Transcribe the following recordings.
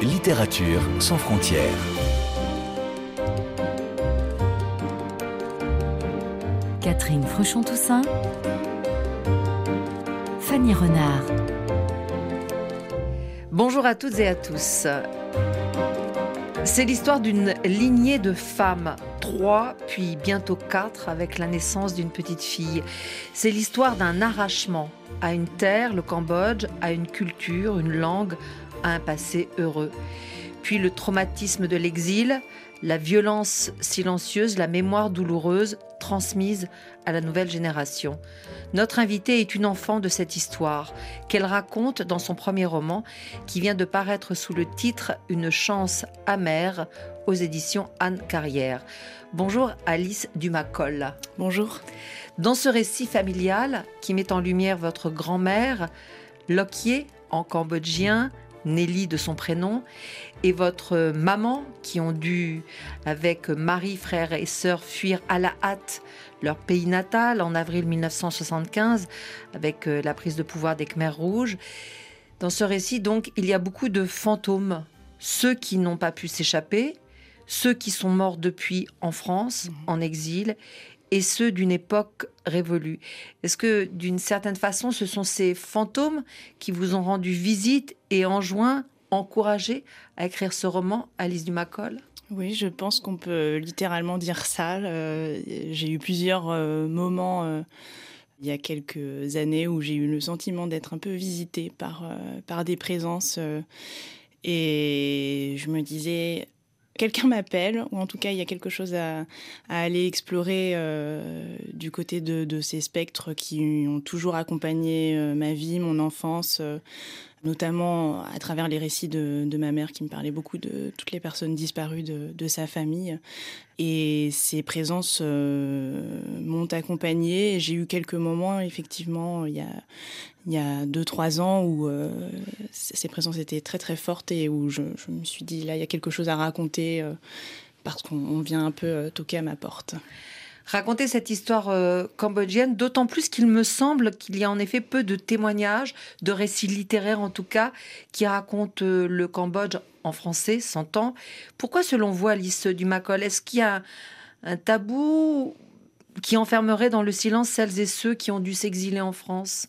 Littérature sans frontières. Catherine Fruchon-Toussaint. Fanny Renard. Bonjour à toutes et à tous. C'est l'histoire d'une lignée de femmes, trois, puis bientôt quatre, avec la naissance d'une petite fille. C'est l'histoire d'un arrachement à une terre, le Cambodge, à une culture, une langue, à un passé heureux. Puis le traumatisme de l'exil, la violence silencieuse, la mémoire douloureuse transmise à la nouvelle génération. Notre invitée est une enfant de cette histoire qu'elle raconte dans son premier roman qui vient de paraître sous le titre Une chance amère aux éditions Anne Carrière. Bonjour Alice Dumacol. Bonjour. Dans ce récit familial qui met en lumière votre grand-mère, Lokier en cambodgien, Nelly de son prénom, et votre maman qui ont dû, avec mari, frère et sœur, fuir à la hâte leur pays natal en avril 1975 avec euh, la prise de pouvoir des Khmers rouges. Dans ce récit, donc, il y a beaucoup de fantômes, ceux qui n'ont pas pu s'échapper, ceux qui sont morts depuis en France, mhm. en exil, et ceux d'une époque révolue. Est-ce que, d'une certaine façon, ce sont ces fantômes qui vous ont rendu visite et enjoint, encouragé à écrire ce roman, Alice Dumacol oui, je pense qu'on peut littéralement dire ça. Euh, j'ai eu plusieurs euh, moments euh, il y a quelques années où j'ai eu le sentiment d'être un peu visitée par, par des présences. et je me disais, quelqu'un m'appelle, ou en tout cas il y a quelque chose à, aller explorer du côté de, ces spectres qui ont toujours accompagné ma vie, mon enfance, notamment à travers les récits de, ma mère qui me parlait beaucoup de toutes les personnes disparues de, sa famille. Et ces présences euh, m'ont accompagnée. J'ai eu quelques moments, effectivement, il y a, deux, trois ans où euh, ces présences étaient très, très fortes et où je, me suis dit, là, il y a quelque chose à raconter euh, parce qu'on vient un peu toquer à ma porte raconter cette histoire euh, cambodgienne, d'autant plus qu'il me semble qu'il y a en effet peu de témoignages, de récits littéraires en tout cas, qui racontent euh, le Cambodge en français, s'entend. Pourquoi, selon vous, Alice Dumacol, est-ce qu'il y a un tabou qui enfermerait dans le silence celles et ceux qui ont dû s'exiler en France?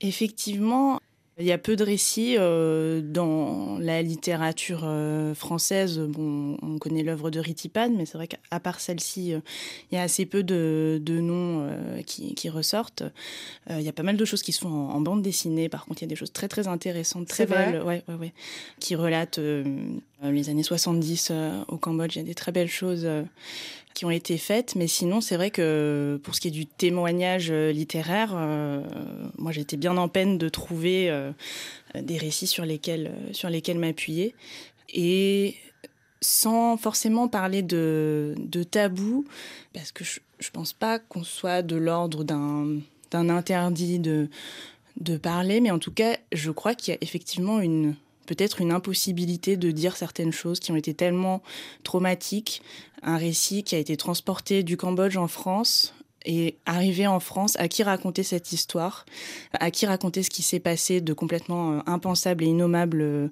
Effectivement, il y a peu de récits euh, dans la littérature euh, française. Bon, on connaît l'œuvre de Ritipan, mais c'est vrai qu'à part celle-ci, euh, il y a assez peu de, noms qui, ressortent. il y a pas mal de choses qui sont en, bande dessinée. Par contre, il y a des choses très très intéressantes, très belles, ouais, ouais, ouais, qui relatent les années 70 au Cambodge. Il y a des très belles choses qui ont été faites. Mais sinon, c'est vrai que pour ce qui est du témoignage euh, littéraire, euh, moi j'étais bien en peine de trouver euh, des récits sur lesquels, sur lesquels m'appuyer. Et sans forcément parler de, de tabou, parce que je ne pense pas qu'on soit de l'ordre d'un interdit de, de parler, mais en tout cas, je crois qu'il y a effectivement une peut-être une impossibilité de dire certaines choses qui ont été tellement traumatiques. Un récit qui a été transporté du Cambodge en France et arrivé en France, à qui raconter cette histoire, à qui raconter ce qui s'est passé de complètement euh, impensable et innommable euh,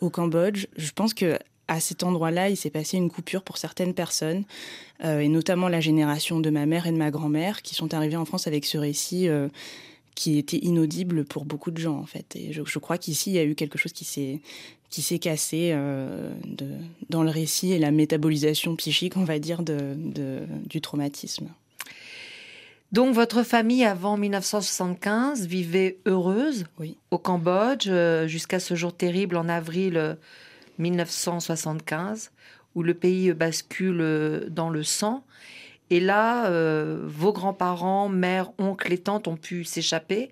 au Cambodge? Je pense que à cet endroit-là, il s'est passé une coupure pour certaines personnes, euh, et notamment la génération de ma mère et de ma grand-mère, qui sont arrivées en France avec ce récit qui était inaudible pour beaucoup de gens en fait. Et je, crois qu'ici il y a eu quelque chose qui s'est qui s'est cassé euh, de, dans le récit et la métabolisation psychique, on va dire, de, de, du traumatisme. Donc votre famille avant 1975 vivait heureuse oui. au Cambodge euh, jusqu'à ce jour terrible en avril 1975 où le pays bascule dans le sang et là, euh, vos grands-parents, mères, oncles et tantes ont pu s'échapper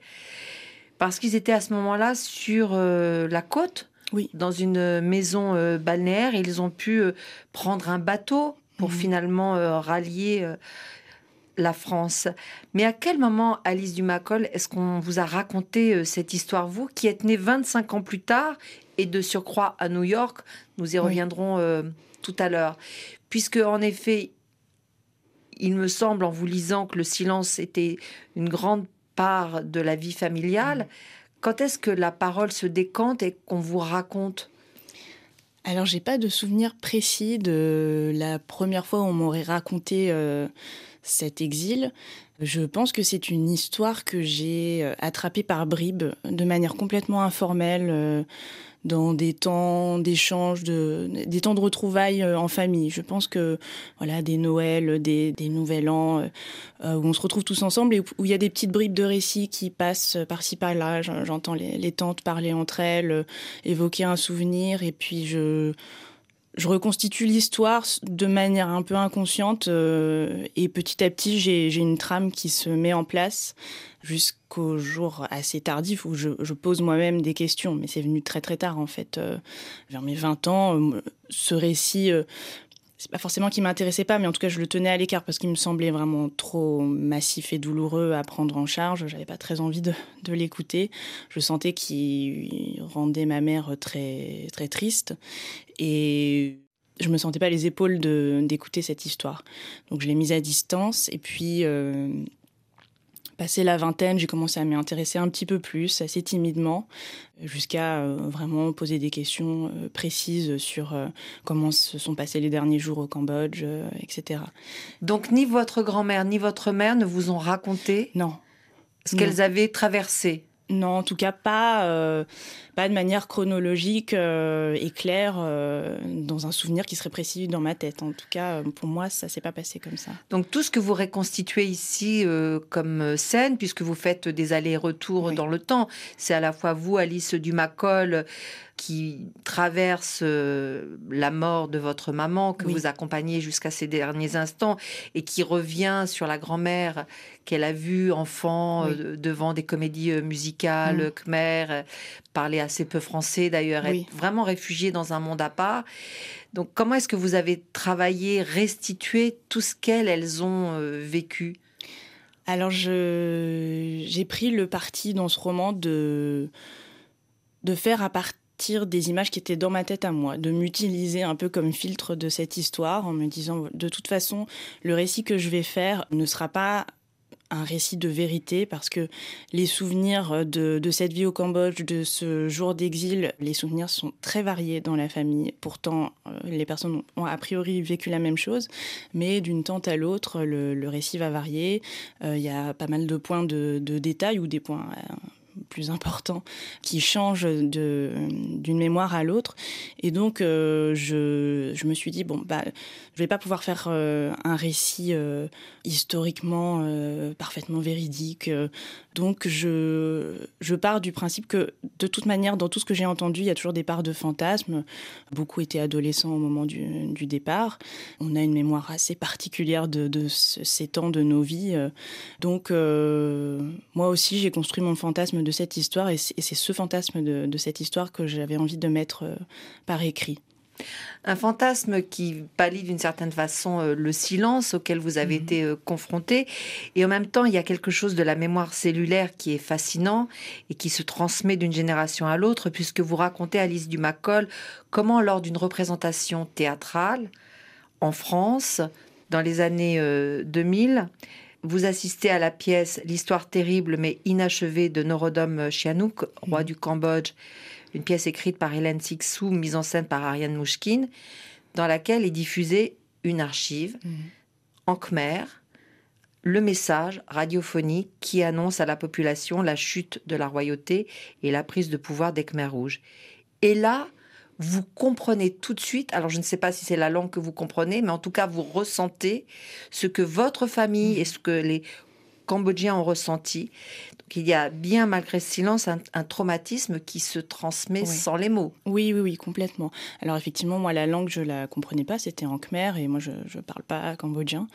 parce qu'ils étaient à ce moment-là sur euh, la côte, oui. dans une maison euh, balnéaire. Ils ont pu prendre un bateau pour mhm. finalement rallier la France. Mais à quel moment, Alice Dumacol, est-ce qu'on vous a raconté cette histoire, vous, qui êtes née 25 ans plus tard et de surcroît à New York? Nous y reviendrons tout à l'heure. Puisque, en effet, il me semble, en vous lisant, que le silence était une grande part de la vie familiale. Quand est-ce que la parole se décante et qu'on vous raconte? Alors, j'ai pas de souvenir précis de la première fois où on m'aurait raconté euh, cet exil. Je pense que c'est une histoire que j'ai euh, attrapée par bribes, de manière complètement informelle, euh, dans des temps d'échange, de, des temps de retrouvailles euh, en famille. Je pense que voilà, des Noëls, des, des Nouvel An, euh, euh, où on se retrouve tous ensemble et où il y a des petites bribes de récits qui passent par-ci par-là. J'entends les, les, tantes parler entre elles, évoquer un souvenir, et puis je je reconstitue l'histoire de manière un peu inconsciente euh, et petit à petit j'ai une trame qui se met en place jusqu'au jour assez tardif où je, pose moi-même des questions. Mais c'est venu très très tard en fait euh, vers mes 20 ans euh, ce récit pas forcément qu'il m'intéressait pas, mais en tout cas, je le tenais à l'écart parce qu'il me semblait vraiment trop massif et douloureux à prendre en charge. J'avais pas très envie de, de l'écouter. Je sentais qu'il rendait ma mère très, très triste. Et je me sentais pas les épaules d'écouter cette histoire. Donc, je l'ai mise à distance. Et puis, euh, Passé la vingtaine, j'ai commencé à m'y intéresser un petit peu plus, assez timidement, jusqu'à euh, vraiment poser des questions euh, précises sur euh, comment se sont passés les derniers jours au Cambodge, etc. Donc ni votre grand-mère ni votre mère ne vous ont raconté non. ce qu'elles avaient traversé non, en tout cas pas, euh, pas de manière chronologique euh, et claire euh, dans un souvenir qui serait précis dans ma tête. En tout cas, pour moi, ça s'est pas passé comme ça. Donc tout ce que vous reconstituez ici comme scène, puisque vous faites des allers-retours dans le temps, c'est à la fois vous, Alice Dumacol, qui traverse euh, la mort de votre maman, que vous accompagnez jusqu'à ces derniers instants, et qui revient sur la grand-mère qu'elle a vue enfant euh, devant des comédies euh, musicales, mm. khmer, parler assez peu français d'ailleurs, être vraiment réfugiée dans un monde à part. Donc comment est-ce que vous avez travaillé, restitué tout ce qu'elles elles ont vécu? Alors j'ai pris le parti dans ce roman de de faire à partir des images qui étaient dans ma tête à moi, de m'utiliser un peu comme filtre de cette histoire en me disant de toute façon le récit que je vais faire ne sera pas un récit de vérité parce que les souvenirs de, de cette vie au Cambodge, de ce jour d'exil, les souvenirs sont très variés dans la famille. Pourtant, euh, les personnes ont a priori vécu la même chose, mais d'une tante à l'autre, le, le, récit va varier. Euh, il y a pas mal de points de, de détail ou des points euh, plus important qui change d'une mémoire à l'autre. Et donc, euh, je, je, me suis dit, bon, bah, je vais pas pouvoir faire euh, un récit euh, historiquement parfaitement véridique. Donc, je, je pars du principe que, de toute manière, dans tout ce que j'ai entendu, il y a toujours des parts de fantasmes. Beaucoup étaient adolescents au moment du, du départ. On a une mémoire assez particulière de, de ces temps de nos vies. Donc, moi aussi, j'ai construit mon fantasme de cette histoire et c'est ce fantasme de, de, cette histoire que j'avais envie de mettre par écrit. Un fantasme qui pallie d'une certaine façon euh, le silence auquel vous avez mmh. été euh, confronté. Et en même temps, il y a quelque chose de la mémoire cellulaire qui est fascinant et qui se transmet d'une génération à l'autre, puisque vous racontez, Alice Dumacol, comment lors d'une représentation théâtrale en France, dans les années 2000, euh, vous assistez à la pièce L'histoire terrible mais inachevée de Norodom Sihanouk, roi mmh. du Cambodge, une pièce écrite par Hélène Sixou, mise en scène par Ariane Mouchkine, dans laquelle est diffusée une archive mmh. en khmer, le message radiophonique qui annonce à la population la chute de la royauté et la prise de pouvoir des Khmers rouges. Et là, vous comprenez tout de suite, alors je ne sais pas si c'est la langue que vous comprenez, mais en tout cas, vous ressentez ce que votre famille mmh. et ce que les Cambodgiens ont ressenti. Donc il y a bien, malgré ce silence, un, traumatisme qui se transmet sans les mots. Oui, oui, oui, complètement. Alors effectivement, moi, la langue, je la comprenais pas, c'était en khmer, et moi, je ne parle pas cambodgien.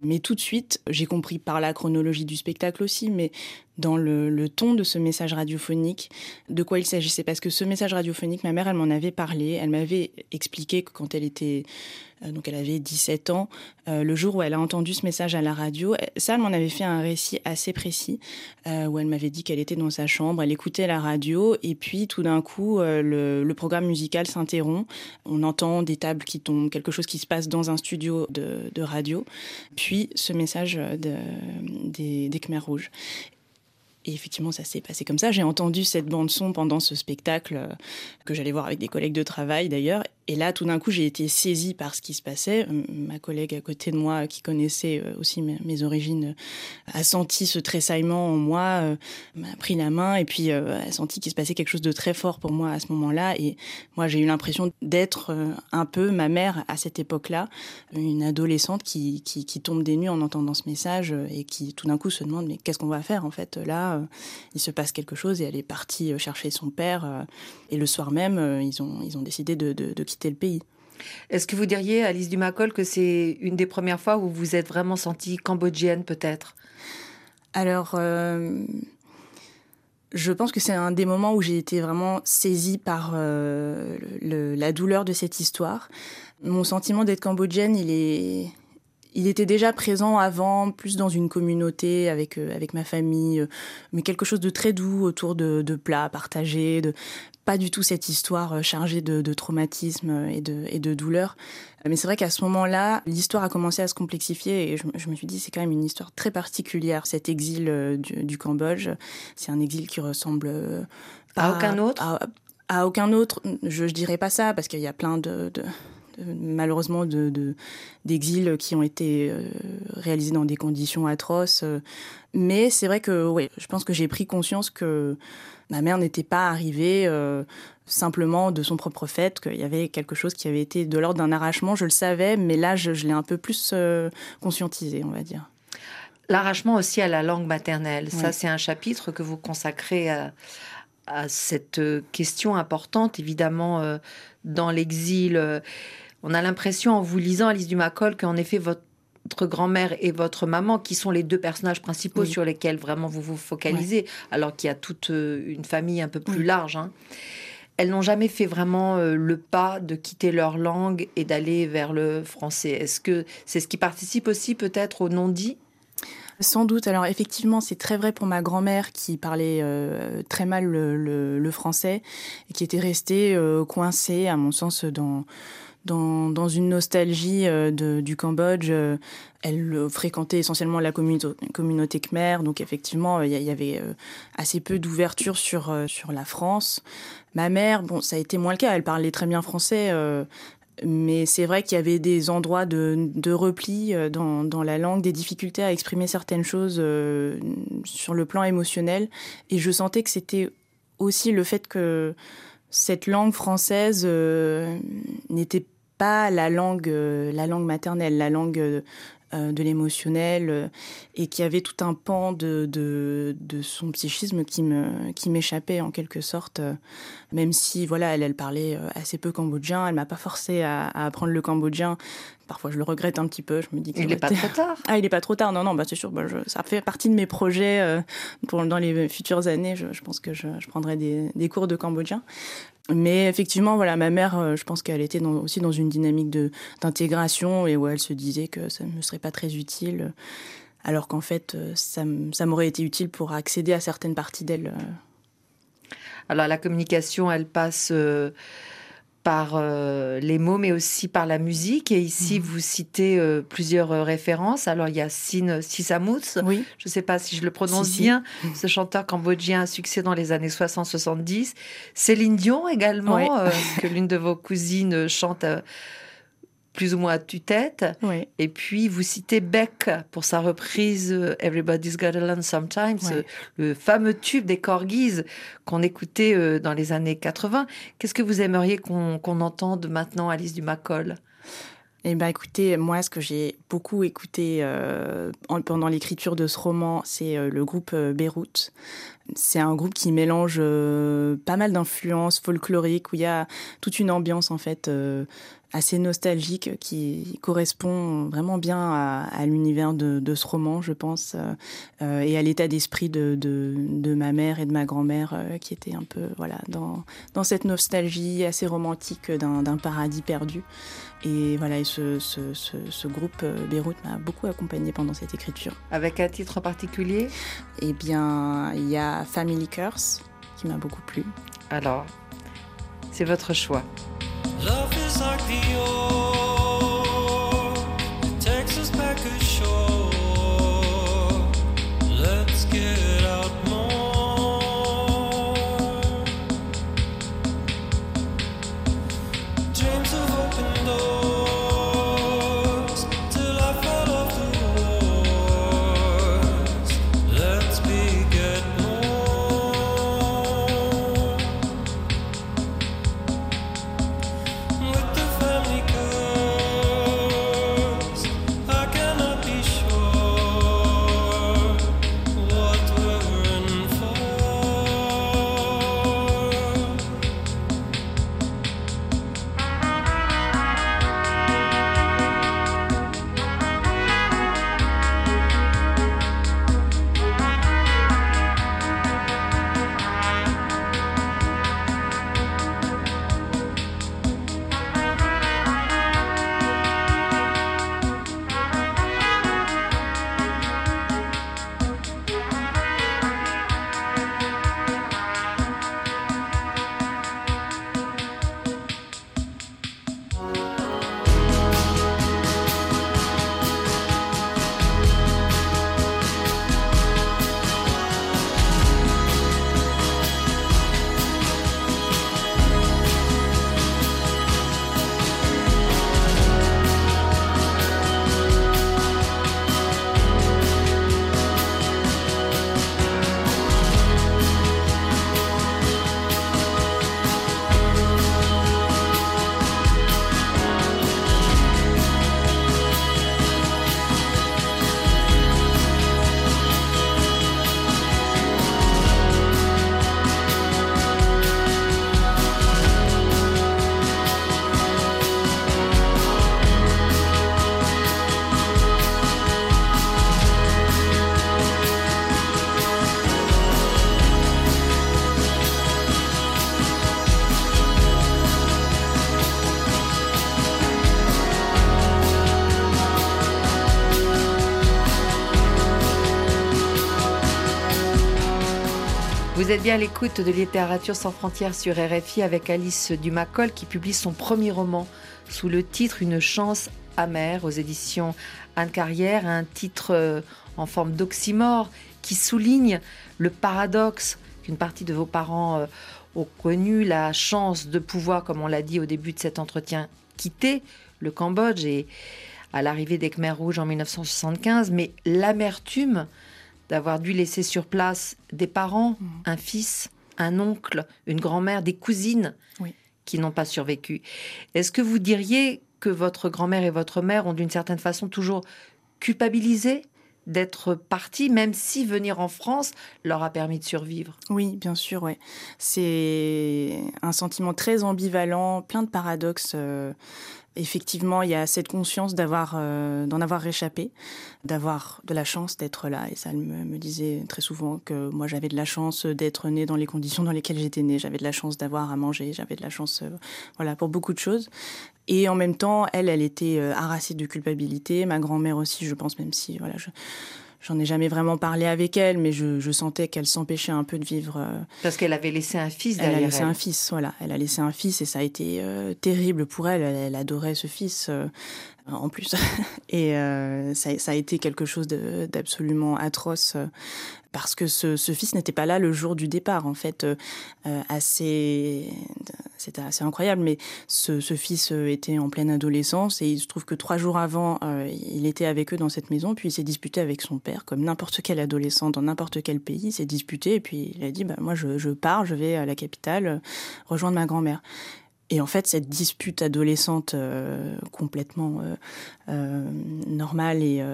Mais tout de suite, j'ai compris par la chronologie du spectacle aussi, mais dans le, ton de ce message radiophonique, de quoi il s'agissait. Parce que ce message radiophonique, ma mère, elle m'en avait parlé, elle m'avait expliqué que quand elle était, euh, donc elle avait 17 ans, euh, le jour où elle a entendu ce message à la radio, ça, elle m'en avait fait un récit assez précis, euh, où elle m'avait dit qu'elle était dans sa chambre, elle écoutait la radio, et puis tout d'un coup, euh, le, programme musical s'interrompt, on entend des tables qui tombent, quelque chose qui se passe dans un studio de, radio, puis ce message de, des, des Khmers rouges. Et effectivement, ça s'est passé comme ça. J'ai entendu cette bande-son pendant ce spectacle euh, que j'allais voir avec des collègues de travail d'ailleurs. Et là, tout d'un coup, j'ai été saisie par ce qui se passait. Ma collègue à côté de moi, qui connaissait euh, aussi mes origines, a senti ce tressaillement en moi, euh, m'a pris la main et puis a senti qu'il se passait quelque chose de très fort pour moi à ce moment-là. Et moi, j'ai eu l'impression d'être un peu ma mère à cette époque-là, une adolescente qui, qui, tombe des nues en entendant ce message et qui tout d'un coup se demande mais qu'est-ce qu'on va faire en fait? Là euh, il se passe quelque chose et elle est partie euh, chercher son père. Euh, et le soir même, ils, ont, ils ont décidé de, quitter le pays. Est-ce que vous diriez, Alice Dumacol, que c'est une des premières fois où vous êtes vraiment sentie cambodgienne, peut-être? Alors, je pense que c'est un des moments où j'ai été vraiment saisie par la douleur de cette histoire. Mon sentiment d'être cambodgienne, il est, il était déjà présent avant, plus dans une communauté avec euh, avec ma famille, euh, mais quelque chose de très doux autour de, de plats partagés, de pas du tout cette histoire euh, chargée de, de traumatisme et de et de douleur. Mais c'est vrai qu'à ce moment-là, l'histoire a commencé à se complexifier et je, je me suis dit c'est quand même une histoire très particulière cet exil du, du Cambodge. C'est un exil qui ressemble à, aucun autre? À, aucun autre, je, je dirais pas ça parce qu'il y a plein de, de malheureusement de, d'exils qui ont été euh, réalisés dans des conditions atroces. Mais c'est vrai que oui, je pense que j'ai pris conscience que ma mère n'était pas arrivée euh, simplement de son propre fait, qu'il y avait quelque chose qui avait été de l'ordre d'un arrachement. Je le savais, mais là, je, l'ai un peu plus euh, conscientisé, on va dire. L'arrachement aussi à la langue maternelle, ça c'est un chapitre que vous consacrez à, à cette question importante, évidemment, dans l'exil on a l'impression en vous lisant Alice Dumacol qu'en effet votre grand-mère et votre maman, qui sont les deux personnages principaux sur lesquels vraiment vous vous focalisez, alors qu'il y a toute euh, une famille un peu plus large, hein. elles n'ont jamais fait vraiment euh, le pas de quitter leur langue et d'aller vers le français. Est-ce que c'est ce qui participe aussi peut-être au non-dit? Sans doute. Alors effectivement, c'est très vrai pour ma grand-mère qui parlait euh, très mal le, français et qui était restée coincée, à mon sens, dans dans, une nostalgie euh, du Cambodge. Euh, elle fréquentait essentiellement la communauté, khmer, donc effectivement, il y, avait euh, assez peu d'ouverture sur, la France. Ma mère, bon, ça a été moins le cas, elle parlait très bien français, mais c'est vrai qu'il y avait des endroits de, repli dans, la langue, des difficultés à exprimer certaines choses sur le plan émotionnel, et je sentais que c'était aussi le fait que cette langue française n'était pas la langue, euh, la langue maternelle, la langue euh, euh, de l'émotionnel et qui avait tout un pan de, de, de son psychisme qui me qui m'échappait en quelque sorte même si voilà elle elle parlait assez peu cambodgien elle m'a pas forcé à, à, apprendre le cambodgien. Parfois je le regrette un petit peu je me dis il n'est pas trop tard. Ah il est pas trop tard non non bah c'est sûr bah, je, ça fait partie de mes projets pour dans les futures années je, je pense que je, je prendrai des, des cours de cambodgien mais effectivement, voilà, ma mère, euh, je pense qu'elle était aussi dans une dynamique de d'intégration et où elle se disait que ça ne me serait pas très utile, alors qu'en fait, euh, ça, ça m'aurait été utile pour accéder à certaines parties d'elle. Euh. Alors la communication, elle passe par euh, les mots, mais aussi par la musique. Et ici, mhm. vous citez euh, plusieurs euh, références. Alors, il y a Sin Sisamouts. Oui. Je ne sais pas si je le prononce bien. Ce chanteur cambodgien a succès dans les années 60-70. Céline Dion également, que l'une de vos cousines chante plus ou moins à tue-tête. Et puis, vous citez Beck pour sa reprise euh, Everybody's Got a Learn Sometimes, euh, le fameux tube des Corgis qu'on écoutait euh, dans les années 80. Qu'est-ce que vous aimeriez qu'on entende maintenant, Alice du Macol eh ben, écoutez, moi, ce que j'ai beaucoup écouté pendant l'écriture de ce roman, c'est le groupe Beyrouth. C'est un groupe qui mélange pas mal d'influences folkloriques, où il y a toute une ambiance en fait assez nostalgique qui correspond vraiment bien à, l'univers de, ce roman, je pense, euh, et à l'état d'esprit de, de, ma mère et de ma grand-mère euh, qui étaient un peu voilà dans, dans cette nostalgie assez romantique d'un paradis perdu. Et voilà, et ce, ce, ce, groupe euh, Beyrouth m'a beaucoup accompagné pendant cette écriture. Avec un titre particulier? Eh bien, il y a Family Curse qui m'a beaucoup plu. Alors, c'est votre choix. Love is like the it takes us back ashore. Vous êtes bien à l'écoute de Littérature sans frontières sur RFI avec Alice Dumacol qui publie son premier roman sous le titre Une chance amère aux éditions Anne Carrière, un titre euh, en forme d'oxymore qui souligne le paradoxe qu'une partie de vos parents euh, ont connu, la chance de pouvoir, comme on l'a dit au début de cet entretien, quitter le Cambodge et à l'arrivée des Khmers rouges en 1975, mais l'amertume d'avoir dû laisser sur place des parents, mmh. un fils, un oncle, une grand-mère, des cousines qui n'ont pas survécu. Est-ce que vous diriez que votre grand-mère et votre mère ont d'une certaine façon toujours culpabilisé d'être partis, même si venir en France leur a permis de survivre? Oui, bien sûr, ouais. C'est un sentiment très ambivalent, plein de paradoxes. Euh, effectivement, il y a cette conscience d'avoir, euh, d'en avoir échappé, d'avoir de la chance d'être là. Et ça me, me, disait très souvent que moi, j'avais de la chance d'être née dans les conditions dans lesquelles j'étais née. J'avais de la chance d'avoir à manger. J'avais de la chance, euh, voilà, pour beaucoup de choses. Et en même temps, elle, elle était euh, harassée de culpabilité. Ma grand-mère aussi, je pense, même si, voilà, J'en ai jamais vraiment parlé avec elle, mais je, je sentais qu'elle s'empêchait un peu de vivre. Euh, Parce qu'elle avait laissé un fils derrière elle. a laissé un fils, voilà. Elle a laissé un fils et ça a été euh, terrible pour elle. Elle, adorait ce fils euh, en plus. et ça, ça, a été quelque chose d'absolument atroce parce que ce, ce fils n'était pas là le jour du départ. En fait, euh, assez, c'était assez incroyable. Mais ce, ce, fils euh, était en pleine adolescence et il se trouve que trois jours avant, euh, il était avec eux dans cette maison. Puis il s'est disputé avec son père, comme n'importe quel adolescent dans n'importe quel pays. Il s'est disputé et puis il a dit bah, moi je, je pars, je vais à la capitale rejoindre ma grand-mère. Et en fait, cette dispute adolescente euh, complètement euh, euh, normale et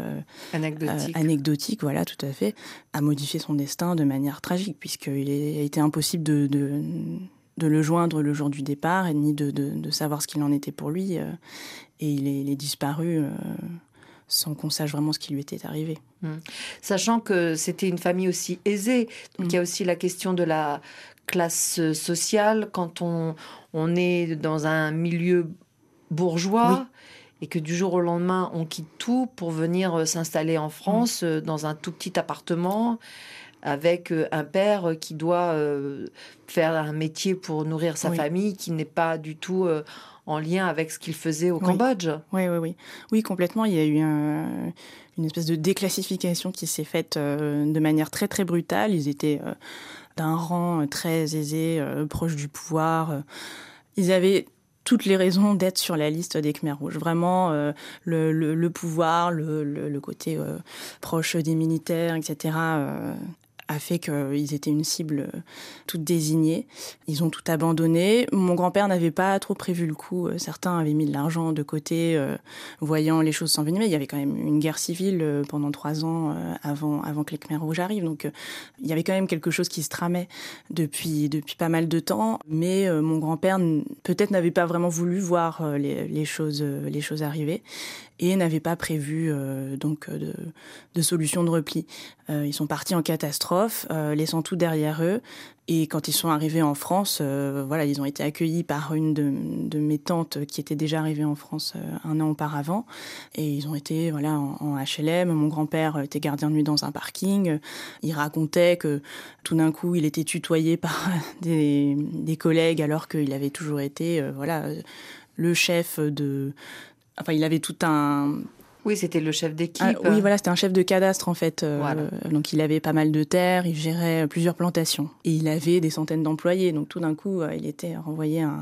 anecdotique. anecdotique, voilà, tout à fait, a modifié son destin de manière tragique, puisqu'il a été impossible de, de, de, le joindre le jour du départ, et ni de, de savoir ce qu'il en était pour lui. et il est, il est disparu sans qu'on sache vraiment ce qui lui était arrivé. Mmh. Sachant que c'était une famille aussi aisée, donc mmh. il y a aussi la question de la classe sociale, quand on, on est dans un milieu bourgeois et que du jour au lendemain, on quitte tout pour venir euh, s'installer en France euh, dans un tout petit appartement avec euh, un père qui doit faire un métier pour nourrir sa famille qui n'est pas du tout en lien avec ce qu'il faisait au Cambodge. Oui, oui, oui. Oui, complètement. Il y a eu une espèce de déclassification qui s'est faite de manière très, très brutale. Ils étaient d'un rang très aisé, proche du pouvoir ils avaient toutes les raisons d'être sur la liste des Khmer rouges. Vraiment, euh, le, le, pouvoir, le, le côté euh, proche des militaires, etc a fait qu'ils étaient une cible euh, toute désignée. Ils ont tout abandonné. Mon grand-père n'avait pas trop prévu le coup. Euh, certains avaient mis de l'argent de côté, euh, voyant les choses s'envenimer. Il y avait quand même une guerre civile pendant trois ans avant, avant que les Khmer rouges arrivent. Donc il y avait quand même quelque chose qui se tramait depuis, depuis pas mal de temps. Mais mon grand-père peut-être n'avait pas vraiment voulu voir les, choses, les choses arriver et n'avaient pas prévu euh, donc de, de, solution de repli. Euh, ils sont partis en catastrophe, euh, laissant tout derrière eux. Et quand ils sont arrivés en France, voilà, ils ont été accueillis par une de, mes tantes qui était déjà arrivée en France un an auparavant. Et ils ont été voilà en, en HLM. Mon grand-père était gardien de nuit dans un parking. Il racontait que tout d'un coup, il était tutoyé par des, des collègues alors qu'il avait toujours été voilà le chef de Enfin, il avait tout un. Oui, c'était le chef d'équipe. Ah, oui, voilà, c'était un chef de cadastre en fait. Euh, donc il avait pas mal de terres, il gérait plusieurs plantations et il avait des centaines d'employés. Donc tout d'un coup, euh, il était renvoyé à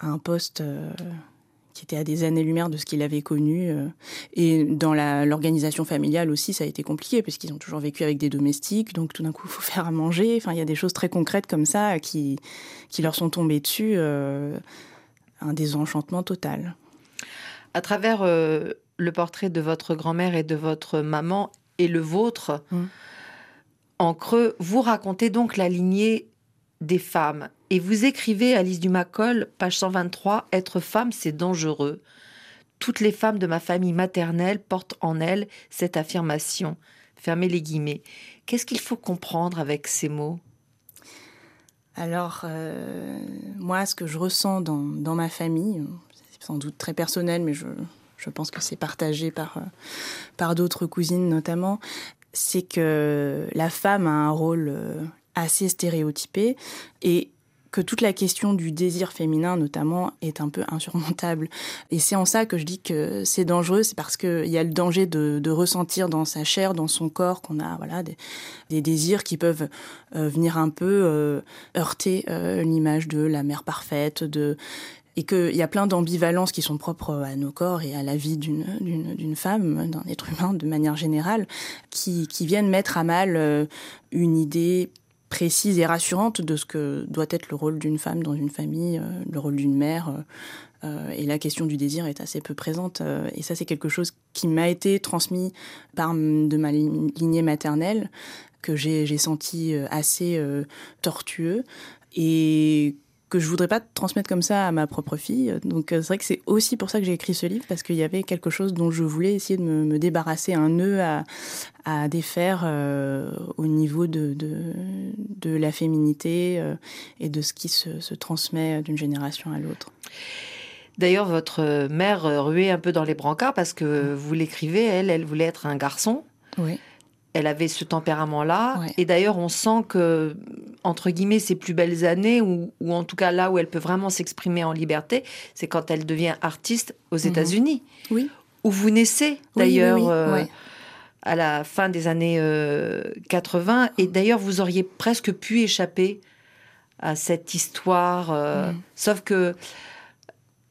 un, poste euh, qui était à des années-lumière de ce qu'il avait connu. Et dans l'organisation familiale aussi, ça a été compliqué parce qu'ils ont toujours vécu avec des domestiques. Donc tout d'un coup, il faut faire à manger. Enfin, il y a des choses très concrètes comme ça qui, qui leur sont tombées dessus. un désenchantement total. À travers euh, le portrait de votre grand-mère et de votre maman et le vôtre, mmh. en creux, vous racontez donc la lignée des femmes. Et vous écrivez, Alice Dumacol, page 123, Être femme, c'est dangereux. Toutes les femmes de ma famille maternelle portent en elles cette affirmation. Fermez les guillemets. Qu'est-ce qu'il faut comprendre avec ces mots? Alors, euh, moi, ce que je ressens dans, dans ma famille, sans doute très personnel, mais je, je pense que c'est partagé par, euh, par d'autres cousines notamment, c'est que la femme a un rôle euh, assez stéréotypée et que toute la question du désir féminin, notamment, est un peu insurmontable. Et c'est en ça que je dis que c'est dangereux, c'est parce qu'il y a le danger de, ressentir dans sa chair, dans son corps, qu'on a voilà des, désirs qui peuvent euh, venir un peu heurter l'image de la mère parfaite, de et qu'il y a plein d'ambivalences qui sont propres à nos corps et à la vie d'une femme, d'un être humain de manière générale, qui, qui viennent mettre à mal une idée précise et rassurante de ce que doit être le rôle d'une femme dans une famille, euh, le rôle d'une mère. Euh, euh, et la question du désir est assez peu présente. et ça, c'est quelque chose qui m'a été transmis par de ma lignée maternelle, que j'ai senti assez tortueux et que je voudrais pas transmettre comme ça à ma propre fille. Donc c'est vrai que c'est aussi pour ça que j'ai écrit ce livre, parce qu'il y avait quelque chose dont je voulais essayer de me, me débarrasser, un nœud à, à défaire euh, au niveau de, de, de la féminité euh, et de ce qui se, se transmet d'une génération à l'autre. D'ailleurs, votre mère ruait un peu dans les brancards parce que vous l'écrivez, elle, elle voulait être un garçon. Oui. Elle avait ce tempérament-là. Et d'ailleurs, on sent que, entre guillemets, ses plus belles années, ou, ou en tout cas là où elle peut vraiment s'exprimer en liberté, c'est quand elle devient artiste aux mhm. États-Unis. Oui. Où vous naissez, d'ailleurs. Oui, euh, à la fin des années 80. Euh, Et d'ailleurs, vous auriez presque pu échapper à cette histoire. Euh, mm. Sauf que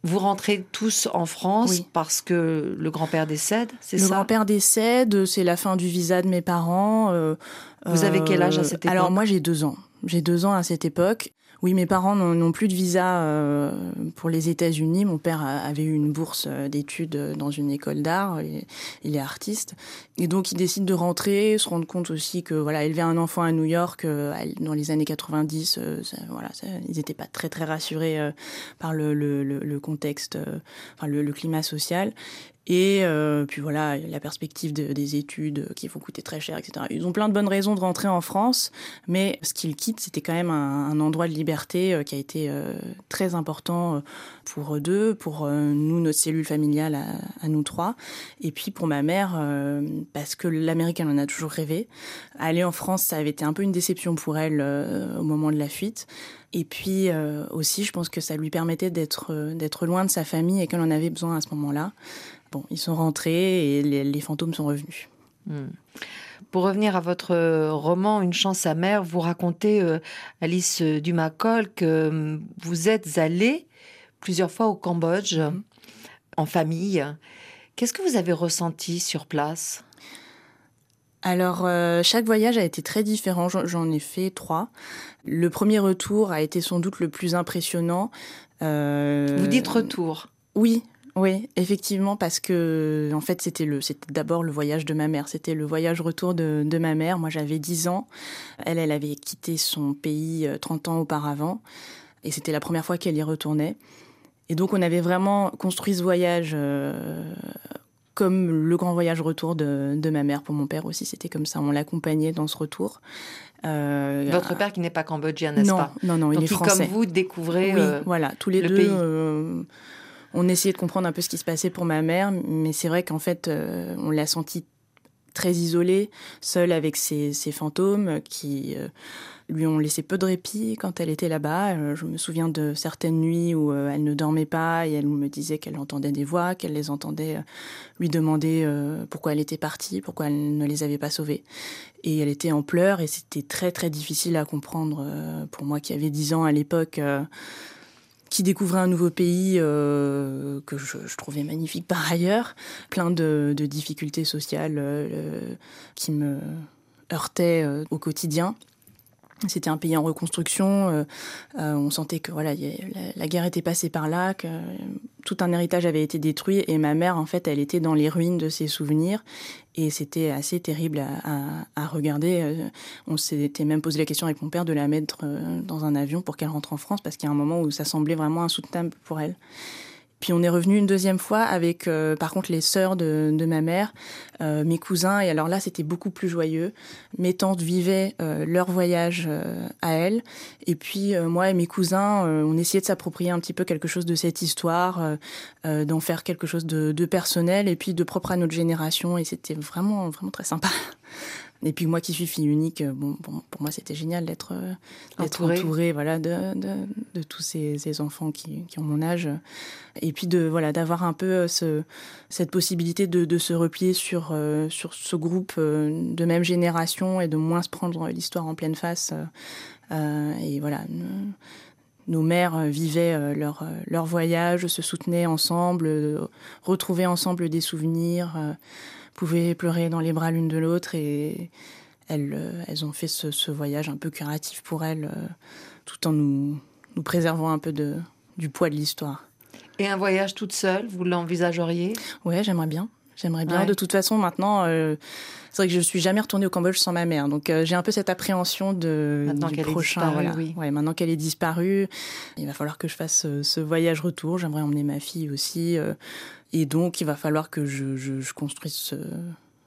vous rentrez tous en France parce que le grand-père décède, c'est ça? Le grand-père décède, c'est la fin du visa de mes parents. Euh, vous avez quel âge à cette époque? Alors moi j'ai deux ans. J'ai deux ans à cette époque. Oui, mes parents n'ont plus de visa euh, pour les États-Unis. Mon père avait eu une bourse euh, d'études euh, dans une école d'art. Il est artiste. Et donc, il décide de rentrer, se rendre compte aussi que, voilà, élever un enfant à New York dans les années 90, voilà, ils n'étaient pas très, très rassurés par le, le, le contexte, enfin, le, climat social. Et euh, puis voilà, la perspective de, des études qui vont coûter très cher, etc. Ils ont plein de bonnes raisons de rentrer en France, mais ce qu'ils quittent, c'était quand même un, endroit de liberté euh, qui a été euh, très important pour eux deux, pour nous, notre cellule familiale à, nous trois, et puis pour ma mère, parce que l'Amérique, elle en a toujours rêvé. Aller en France, ça avait été un peu une déception pour elle au moment de la fuite. Et puis aussi, je pense que ça lui permettait d'être loin de sa famille et qu'elle en avait besoin à ce moment-là. Bon, ils sont rentrés et les, fantômes sont revenus. Hmm. Pour revenir à votre roman Une chance amère, vous racontez, euh, Alice Dumacol, que hum, vous êtes allée plusieurs fois au Cambodge hmm. en famille. Qu'est-ce que vous avez ressenti sur place? Alors, euh, chaque voyage a été très différent. J'en ai fait trois. Le premier retour a été sans doute le plus impressionnant. Euh, vous dites retour? Oui, oui, effectivement, parce que en fait, c'était le, c'était d'abord le voyage de ma mère. C'était le voyage retour de, de ma mère. Moi, j'avais 10 ans. Elle, elle avait quitté son pays 30 euh, ans auparavant, et c'était la première fois qu'elle y retournait. Et donc, on avait vraiment construit ce voyage euh, comme le grand voyage retour de, de, ma mère. Pour mon père aussi, c'était comme ça. On l'accompagnait dans ce retour. Euh, Votre père qui n'est pas cambodgien, n'est-ce pas? Non, non, il est français. Comme vous, découvrez oui, voilà, tous les deux. Pays on essayait de comprendre un peu ce qui se passait pour ma mère, mais c'est vrai qu'en fait, euh, on l'a senti très isolée, seule avec ses, fantômes qui euh, lui ont laissé peu de répit quand elle était là-bas. Euh, je me souviens de certaines nuits où elle ne dormait pas et elle me disait qu'elle entendait des voix, qu'elle les entendait lui demander pourquoi elle était partie, pourquoi elle ne les avait pas sauvés. Et elle était en pleurs et c'était très très difficile à comprendre pour moi qui avais 10 ans à l'époque qui découvrait un nouveau pays euh, que je, trouvais magnifique par ailleurs, plein de, difficultés sociales euh, qui me heurtaient euh, au quotidien. C'était un pays en reconstruction. Euh, euh, on sentait que voilà, la, guerre était passée par là, que tout un héritage avait été détruit. Et ma mère, en fait, elle était dans les ruines de ses souvenirs. Et c'était assez terrible à, regarder. Euh, on s'était même posé la question avec mon père de la mettre dans un avion pour qu'elle rentre en France, parce qu'il y a un moment où ça semblait vraiment insoutenable pour elle. Puis on est revenu une deuxième fois avec, euh, par contre, les sœurs de, ma mère, euh, mes cousins. Et alors là, c'était beaucoup plus joyeux. Mes tantes vivaient euh, leur voyage à elles. Et puis moi et mes cousins, on essayait de s'approprier un petit peu quelque chose de cette histoire, d'en faire quelque chose de, de personnel et puis de propre à notre génération. Et c'était vraiment, vraiment très sympa. Et puis moi qui suis fille unique, bon, pour moi c'était génial d'être entourée, voilà, de, de, de tous ces, ces enfants qui, qui, ont mon âge. Et puis de voilà d'avoir un peu ce, cette possibilité de, de se replier sur, sur ce groupe de même génération et de moins se prendre l'histoire en pleine face. et voilà nos mères euh, vivaient euh, leur, euh, leur voyage, se soutenaient ensemble, retrouvaient ensemble des souvenirs, pouvaient pleurer dans les bras l'une de l'autre et elles, elles ont fait ce, voyage un peu curatif pour elles, tout en nous, nous préservant un peu de, du poids de l'histoire. Et un voyage toute seule, vous l'envisageriez? Ouais, j'aimerais bien. J'aimerais bien. De toute façon, maintenant, euh, c'est vrai que je suis jamais retournée au Cambodge sans ma mère, donc euh, j'ai un peu cette appréhension de maintenant du prochain. oui. ouais, maintenant qu'elle est disparue, il va falloir que je fasse euh, ce voyage retour. J'aimerais emmener ma fille aussi, et donc il va falloir que je, je, je construise ce,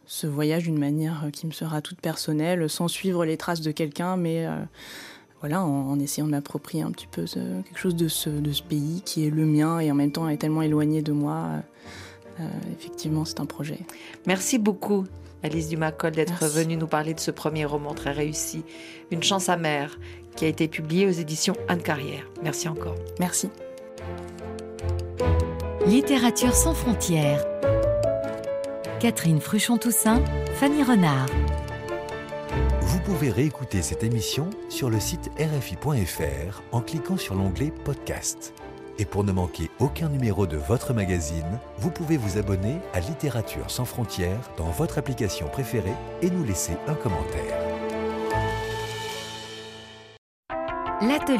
ce voyage d'une manière qui me sera toute personnelle, sans suivre les traces de quelqu'un, mais voilà, en, en, essayant de m'approprier un petit peu quelque chose de ce, de ce pays qui est le mien et en même temps est tellement éloigné de moi. Euh, effectivement, c'est un projet. Merci beaucoup. Alice Dumacol d'être venue nous parler de ce premier roman très réussi, Une chance amère, qui a été publié aux éditions Anne Carrière. Merci encore. Merci. Littérature sans frontières. Catherine Fruchon-Toussaint, Fanny Renard. Vous pouvez réécouter cette émission sur le site rfi.fr en cliquant sur l'onglet Podcast. Et pour ne manquer aucun numéro de votre magazine, vous pouvez vous abonner à Littérature sans frontières dans votre application préférée et nous laisser un commentaire.